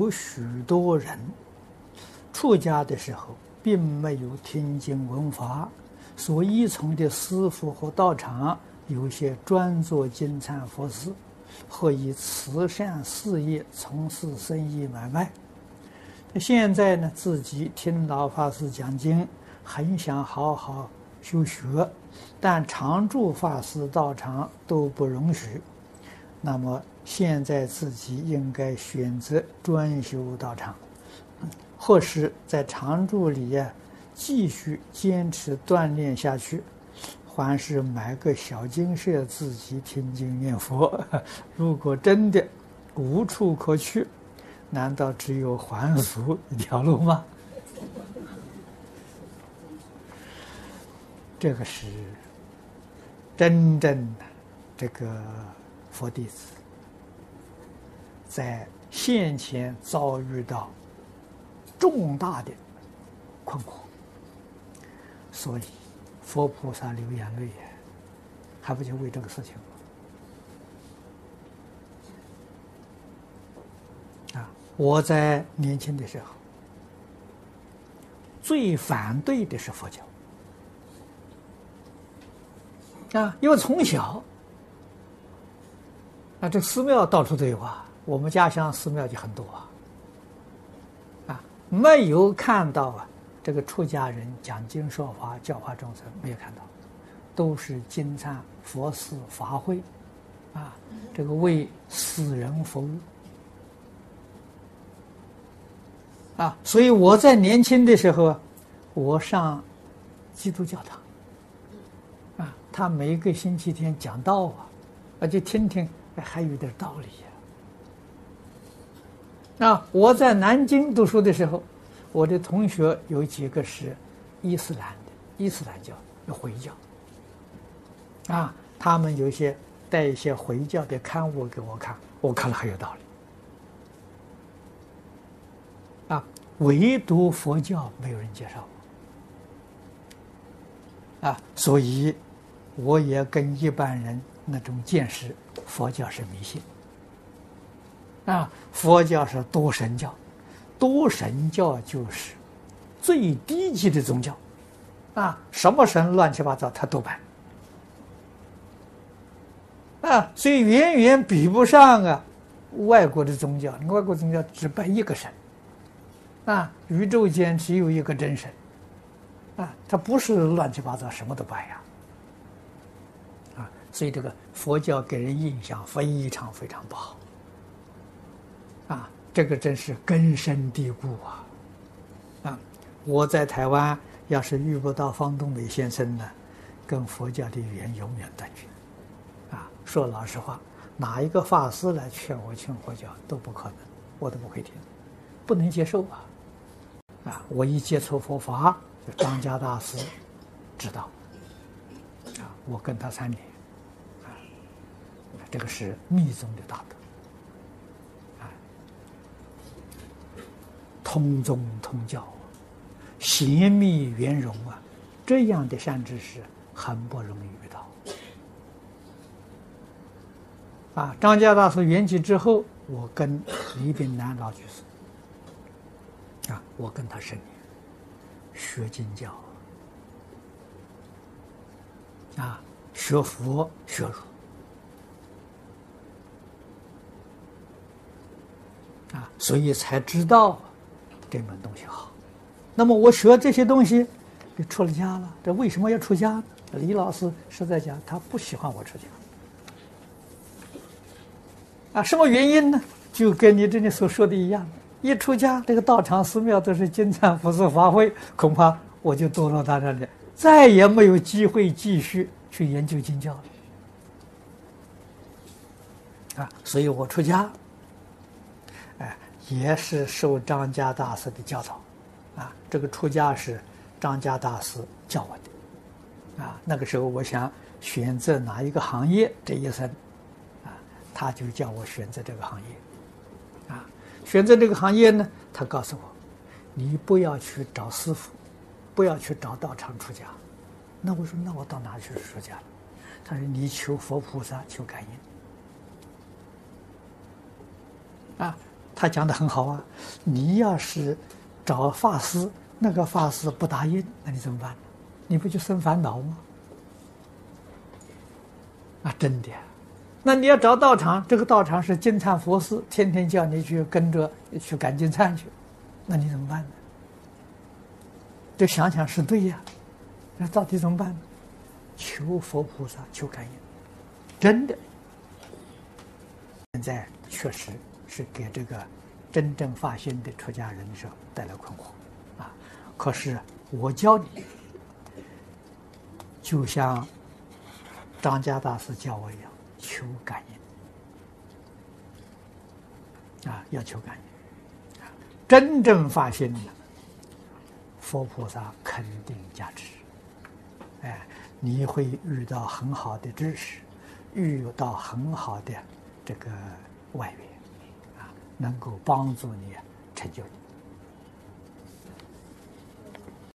有许多人出家的时候，并没有听经闻法，所依从的师父和道场，有些专做经忏佛事，或以慈善事业从事生意买卖。现在呢，自己听老法师讲经，很想好好修学，但常住法师道场都不容许。那么。现在自己应该选择专修道场，或是在常住里呀，继续坚持锻炼下去，还是买个小精舍自己听经念佛。如果真的无处可去，难道只有还俗一条路吗？这个是真正的这个佛弟子。在现前遭遇到重大的困苦，所以佛菩萨流眼泪，还不就为这个事情吗？啊！我在年轻的时候，最反对的是佛教啊，因为从小啊，这寺庙到处都有啊。我们家乡寺庙就很多啊，啊，没有看到啊，这个出家人讲经说法教化众生，没有看到，都是经忏佛事法会，啊，这个为死人服务，啊，所以我在年轻的时候，我上基督教堂，啊，他每一个星期天讲道啊，啊，就听听，还有点道理呀。啊，我在南京读书的时候，我的同学有几个是伊斯兰的，伊斯兰教回教。啊，他们有些带一些回教的刊物给我看，我看了很有道理。啊，唯独佛教没有人介绍。啊，所以我也跟一般人那种见识，佛教是迷信。啊，佛教是多神教，多神教就是最低级的宗教，啊，什么神乱七八糟他都拜，啊，所以远远比不上啊外国的宗教。外国宗教只拜一个神，啊，宇宙间只有一个真神，啊，他不是乱七八糟什么都拜呀，啊，所以这个佛教给人印象非常非常不好。啊，这个真是根深蒂固啊！啊，我在台湾要是遇不到方东美先生呢，跟佛教的缘永远断绝。啊，说老实话，哪一个法师来劝我信佛教都不可能，我都不会听，不能接受啊！啊，我一接触佛法，就张家大师知道，啊，我跟他三年，这个是密宗的大德。啊通宗通教，贤密圆融啊，这样的善知识很不容易遇到。啊，张家大师圆寂之后，我跟李炳南老居士，啊，我跟他十年学经教，啊，学佛学儒，啊，所以才知道。这门东西好，那么我学这些东西，就出了家了。这为什么要出家？李老师实在讲，他不喜欢我出家。啊，什么原因呢？就跟你这里所说的一样，一出家，这个道场寺庙都是经忏佛事法会，恐怕我就堕落到这里，再也没有机会继续去研究经教了。啊，所以我出家。也是受张家大师的教导，啊，这个出家是张家大师教我的，啊，那个时候我想选择哪一个行业，这一生，啊，他就叫我选择这个行业，啊，选择这个行业呢，他告诉我，你不要去找师傅，不要去找道场出家，那我说那我到哪去出家？他说你求佛菩萨求感应，啊。他讲的很好啊。你要是找法师，那个法师不答应，那你怎么办？你不就生烦恼吗？啊，真的。那你要找道场，这个道场是金灿佛寺，天天叫你去跟着去赶金灿去，那你怎么办呢？这想想是对呀，那到底怎么办呢？求佛菩萨，求感应，真的。现在确实是给这个真正发心的出家人的时候带来困惑，啊！可是我教你，就像张家大师教我一样，求感应，啊，要求感应，真正发心的，佛菩萨肯定加持，哎，你会遇到很好的知识，遇到很好的。这个外援，能够帮助你成就你。